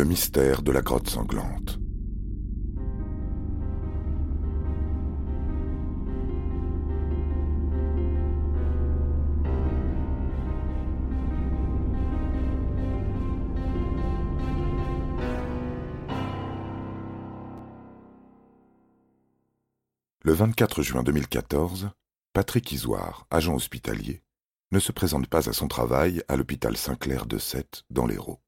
Le mystère de la grotte sanglante. Le 24 juin 2014, Patrick Isoire, agent hospitalier, ne se présente pas à son travail à l'hôpital Saint-Clair de Sète, dans l'Hérault.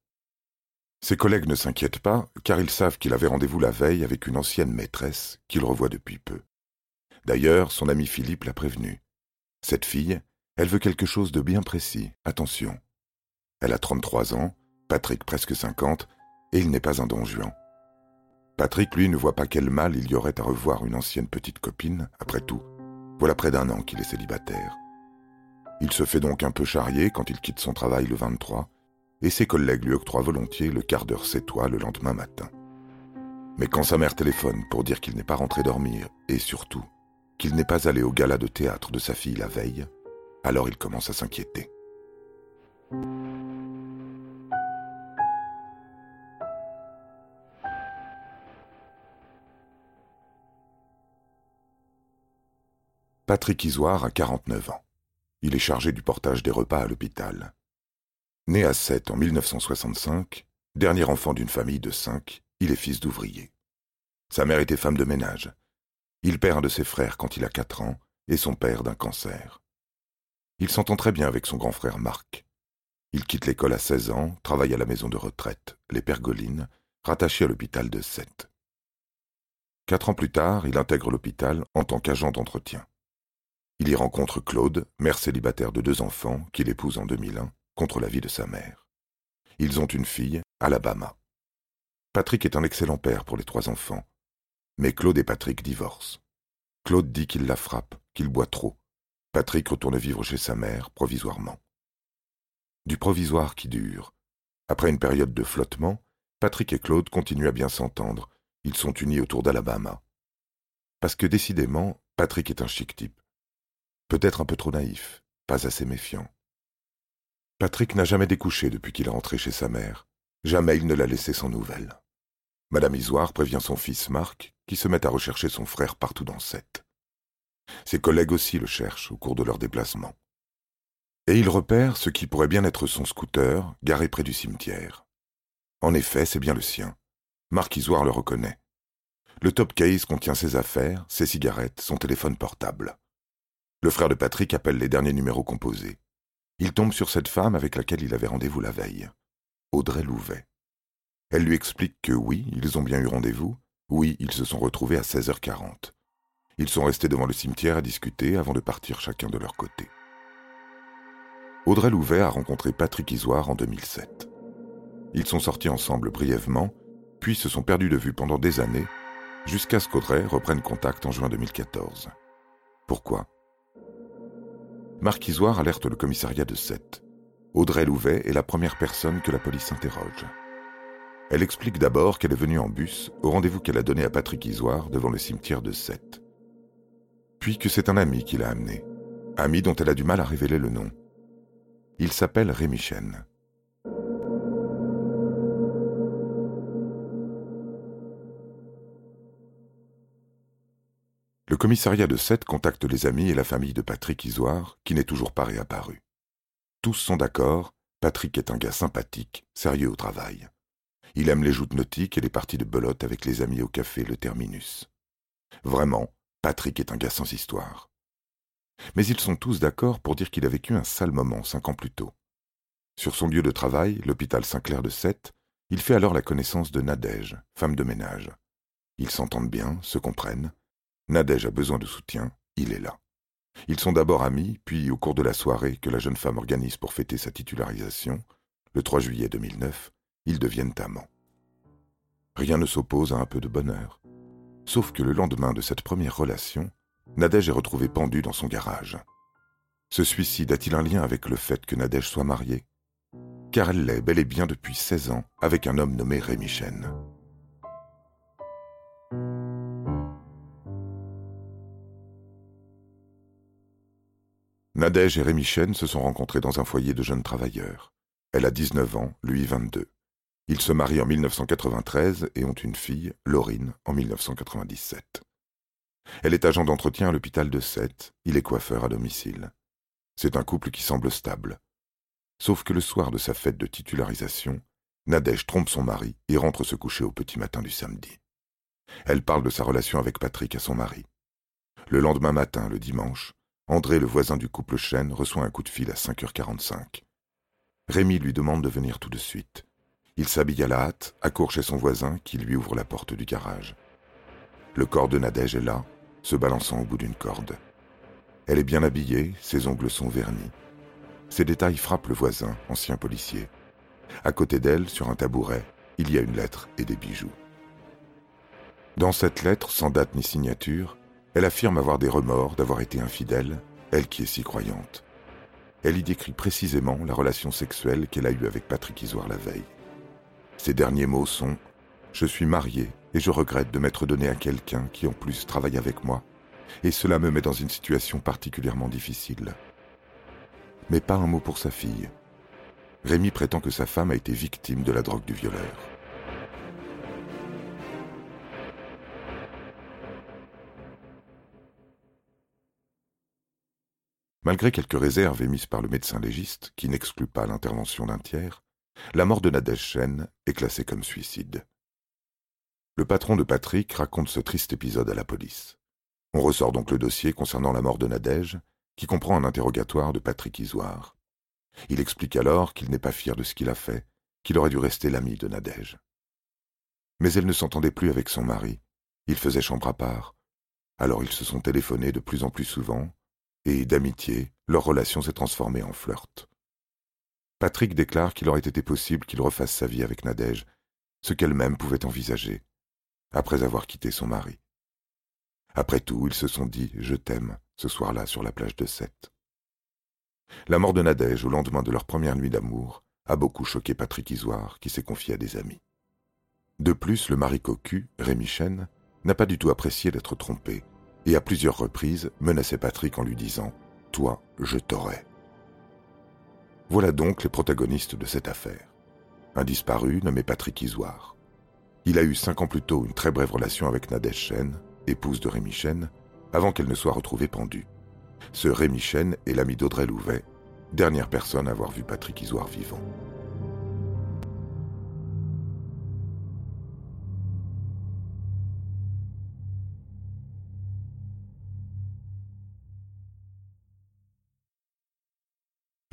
Ses collègues ne s'inquiètent pas, car ils savent qu'il avait rendez-vous la veille avec une ancienne maîtresse qu'il revoit depuis peu. D'ailleurs, son ami Philippe l'a prévenu. Cette fille, elle veut quelque chose de bien précis, attention. Elle a 33 ans, Patrick presque 50, et il n'est pas un don Juan. Patrick, lui, ne voit pas quel mal il y aurait à revoir une ancienne petite copine, après tout. Voilà près d'un an qu'il est célibataire. Il se fait donc un peu charrier quand il quitte son travail le 23, et ses collègues lui octroient volontiers le quart d'heure toi le lendemain matin. Mais quand sa mère téléphone pour dire qu'il n'est pas rentré dormir, et surtout qu'il n'est pas allé au gala de théâtre de sa fille la veille, alors il commence à s'inquiéter. Patrick Isoire a 49 ans. Il est chargé du portage des repas à l'hôpital. Né à Sète en 1965, dernier enfant d'une famille de cinq, il est fils d'ouvrier. Sa mère était femme de ménage. Il perd un de ses frères quand il a quatre ans et son père d'un cancer. Il s'entend très bien avec son grand frère Marc. Il quitte l'école à 16 ans, travaille à la maison de retraite, les Pergolines, rattachée à l'hôpital de Sète. Quatre ans plus tard, il intègre l'hôpital en tant qu'agent d'entretien. Il y rencontre Claude, mère célibataire de deux enfants, qu'il épouse en 2001, contre la vie de sa mère. Ils ont une fille, Alabama. Patrick est un excellent père pour les trois enfants. Mais Claude et Patrick divorcent. Claude dit qu'il la frappe, qu'il boit trop. Patrick retourne vivre chez sa mère, provisoirement. Du provisoire qui dure. Après une période de flottement, Patrick et Claude continuent à bien s'entendre. Ils sont unis autour d'Alabama. Parce que décidément, Patrick est un chic type. Peut-être un peu trop naïf, pas assez méfiant. Patrick n'a jamais découché depuis qu'il est rentré chez sa mère. Jamais il ne l'a laissé sans nouvelles. Madame Isoire prévient son fils Marc, qui se met à rechercher son frère partout dans Sète. Ses collègues aussi le cherchent au cours de leur déplacement. Et il repère ce qui pourrait bien être son scooter, garé près du cimetière. En effet, c'est bien le sien. Marc Isoire le reconnaît. Le top case contient ses affaires, ses cigarettes, son téléphone portable. Le frère de Patrick appelle les derniers numéros composés. Il tombe sur cette femme avec laquelle il avait rendez-vous la veille, Audrey Louvet. Elle lui explique que oui, ils ont bien eu rendez-vous, oui, ils se sont retrouvés à 16h40. Ils sont restés devant le cimetière à discuter avant de partir chacun de leur côté. Audrey Louvet a rencontré Patrick Isoire en 2007. Ils sont sortis ensemble brièvement, puis se sont perdus de vue pendant des années, jusqu'à ce qu'Audrey reprenne contact en juin 2014. Pourquoi? Marc Isoire alerte le commissariat de Sète. Audrey Louvet est la première personne que la police interroge. Elle explique d'abord qu'elle est venue en bus au rendez-vous qu'elle a donné à Patrick Isoire devant le cimetière de Sète. Puis que c'est un ami qui l'a amené, ami dont elle a du mal à révéler le nom. Il s'appelle Rémi Chen. Le commissariat de Sète contacte les amis et la famille de Patrick Isoire, qui n'est toujours pas réapparu. Tous sont d'accord, Patrick est un gars sympathique, sérieux au travail. Il aime les joutes nautiques et les parties de belote avec les amis au café Le Terminus. Vraiment, Patrick est un gars sans histoire. Mais ils sont tous d'accord pour dire qu'il a vécu un sale moment cinq ans plus tôt. Sur son lieu de travail, l'hôpital Saint-Clair de Sète, il fait alors la connaissance de Nadège, femme de ménage. Ils s'entendent bien, se comprennent, Nadège a besoin de soutien, il est là. Ils sont d'abord amis, puis au cours de la soirée que la jeune femme organise pour fêter sa titularisation, le 3 juillet 2009, ils deviennent amants. Rien ne s'oppose à un peu de bonheur. Sauf que le lendemain de cette première relation, Nadège est retrouvée pendue dans son garage. Ce suicide a-t-il un lien avec le fait que Nadège soit mariée? Car elle l'est bel et bien depuis 16 ans avec un homme nommé Rémi Chen. Nadège et Rémi Chen se sont rencontrés dans un foyer de jeunes travailleurs. Elle a 19 ans, lui 22. Ils se marient en 1993 et ont une fille, Laurine, en 1997. Elle est agent d'entretien à l'hôpital de Sète, il est coiffeur à domicile. C'est un couple qui semble stable. Sauf que le soir de sa fête de titularisation, Nadège trompe son mari et rentre se coucher au petit matin du samedi. Elle parle de sa relation avec Patrick à son mari. Le lendemain matin, le dimanche, André, le voisin du couple Chêne, reçoit un coup de fil à 5h45. Rémi lui demande de venir tout de suite. Il s'habille à la hâte, accourt chez son voisin qui lui ouvre la porte du garage. Le corps de Nadège est là, se balançant au bout d'une corde. Elle est bien habillée, ses ongles sont vernis. Ces détails frappent le voisin, ancien policier. À côté d'elle, sur un tabouret, il y a une lettre et des bijoux. Dans cette lettre, sans date ni signature, elle affirme avoir des remords d'avoir été infidèle, elle qui est si croyante. Elle y décrit précisément la relation sexuelle qu'elle a eue avec Patrick Isoire la veille. Ses derniers mots sont ⁇ Je suis mariée et je regrette de m'être donné à quelqu'un qui en plus travaille avec moi, et cela me met dans une situation particulièrement difficile. Mais pas un mot pour sa fille. Rémi prétend que sa femme a été victime de la drogue du violeur. Malgré quelques réserves émises par le médecin légiste, qui n'exclut pas l'intervention d'un tiers, la mort de Nadège Chen est classée comme suicide. Le patron de Patrick raconte ce triste épisode à la police. On ressort donc le dossier concernant la mort de Nadège, qui comprend un interrogatoire de Patrick Isoire. Il explique alors qu'il n'est pas fier de ce qu'il a fait, qu'il aurait dû rester l'ami de Nadège. Mais elle ne s'entendait plus avec son mari. Il faisait chambre à part. Alors ils se sont téléphonés de plus en plus souvent, et d'amitié, leur relation s'est transformée en flirt. Patrick déclare qu'il aurait été possible qu'il refasse sa vie avec Nadège, ce qu'elle-même pouvait envisager, après avoir quitté son mari. Après tout, ils se sont dit Je t'aime ce soir-là sur la plage de Sète. La mort de Nadège au lendemain de leur première nuit d'amour a beaucoup choqué Patrick Isoire, qui s'est confié à des amis. De plus, le mari cocu, Rémi Chen, n'a pas du tout apprécié d'être trompé et à plusieurs reprises menaçait Patrick en lui disant ⁇ Toi, je t'aurai ⁇ Voilà donc les protagonistes de cette affaire. Un disparu nommé Patrick Isoire. Il a eu cinq ans plus tôt une très brève relation avec Nadège Chen, épouse de Rémi Chen, avant qu'elle ne soit retrouvée pendue. Ce Rémi Chen est l'ami d'Audrey Louvet, dernière personne à avoir vu Patrick Isoire vivant.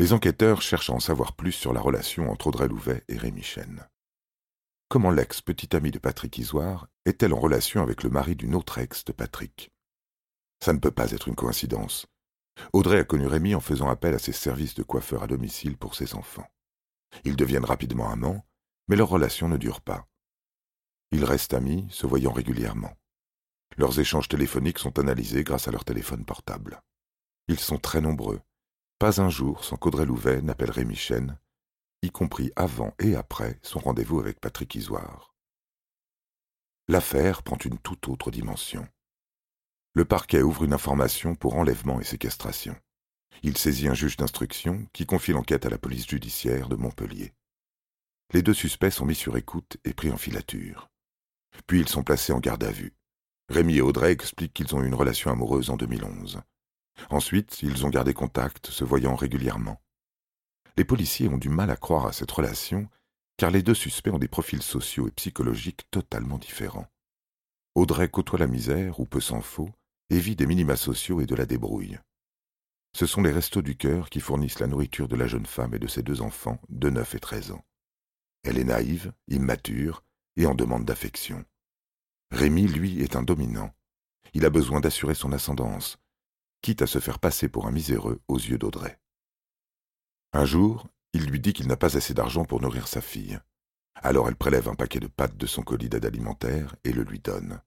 Les enquêteurs cherchent à en savoir plus sur la relation entre Audrey Louvet et Rémi Chen. Comment l'ex-petite amie de Patrick Isoire est-elle en relation avec le mari d'une autre ex de Patrick? Ça ne peut pas être une coïncidence. Audrey a connu Rémi en faisant appel à ses services de coiffeur à domicile pour ses enfants. Ils deviennent rapidement amants, mais leur relation ne dure pas. Ils restent amis, se voyant régulièrement. Leurs échanges téléphoniques sont analysés grâce à leur téléphone portable. Ils sont très nombreux, pas un jour sans qu'Audrey Louvet n'appelle Rémi Chen, y compris avant et après son rendez-vous avec Patrick Isoire. L'affaire prend une toute autre dimension. Le parquet ouvre une information pour enlèvement et séquestration. Il saisit un juge d'instruction qui confie l'enquête à la police judiciaire de Montpellier. Les deux suspects sont mis sur écoute et pris en filature. Puis ils sont placés en garde à vue. Rémi et Audrey expliquent qu'ils ont eu une relation amoureuse en 2011. Ensuite, ils ont gardé contact, se voyant régulièrement. Les policiers ont du mal à croire à cette relation, car les deux suspects ont des profils sociaux et psychologiques totalement différents. Audrey côtoie la misère, ou peu s'en faut, et vit des minima sociaux et de la débrouille. Ce sont les restos du cœur qui fournissent la nourriture de la jeune femme et de ses deux enfants de neuf et treize ans. Elle est naïve, immature et en demande d'affection. Rémi, lui, est un dominant. Il a besoin d'assurer son ascendance, quitte à se faire passer pour un miséreux aux yeux d'Audrey. Un jour, il lui dit qu'il n'a pas assez d'argent pour nourrir sa fille. Alors elle prélève un paquet de pâtes de son colis d'aide alimentaire et le lui donne.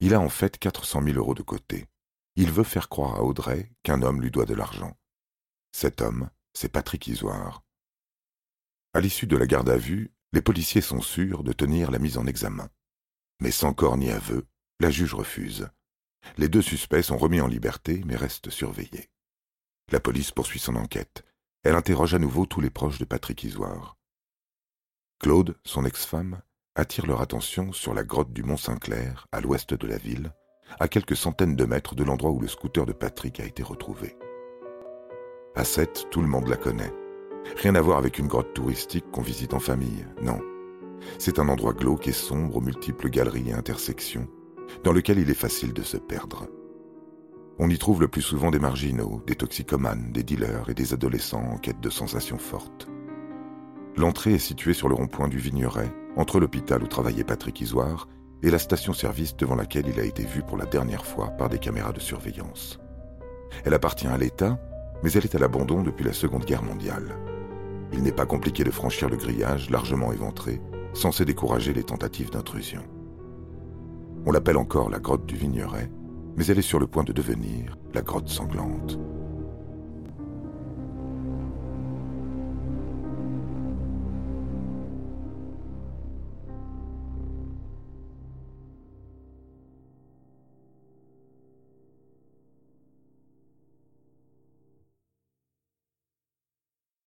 Il a en fait quatre cent mille euros de côté. Il veut faire croire à Audrey qu'un homme lui doit de l'argent. Cet homme, c'est Patrick Isoire. À l'issue de la garde à vue, les policiers sont sûrs de tenir la mise en examen. Mais sans corps ni aveu, la juge refuse. Les deux suspects sont remis en liberté mais restent surveillés. La police poursuit son enquête. Elle interroge à nouveau tous les proches de Patrick Isoire. Claude, son ex-femme, attire leur attention sur la grotte du Mont-Saint-Clair, à l'ouest de la ville, à quelques centaines de mètres de l'endroit où le scooter de Patrick a été retrouvé. À Sète, tout le monde la connaît. Rien à voir avec une grotte touristique qu'on visite en famille, non. C'est un endroit glauque et sombre aux multiples galeries et intersections, dans lequel il est facile de se perdre. On y trouve le plus souvent des marginaux, des toxicomanes, des dealers et des adolescents en quête de sensations fortes. L'entrée est située sur le rond-point du Vigneret, entre l'hôpital où travaillait Patrick Isoire et la station-service devant laquelle il a été vu pour la dernière fois par des caméras de surveillance. Elle appartient à l'État, mais elle est à l'abandon depuis la Seconde Guerre mondiale. Il n'est pas compliqué de franchir le grillage largement éventré, censé décourager les tentatives d'intrusion. On l'appelle encore la grotte du Vigneret, mais elle est sur le point de devenir la grotte sanglante.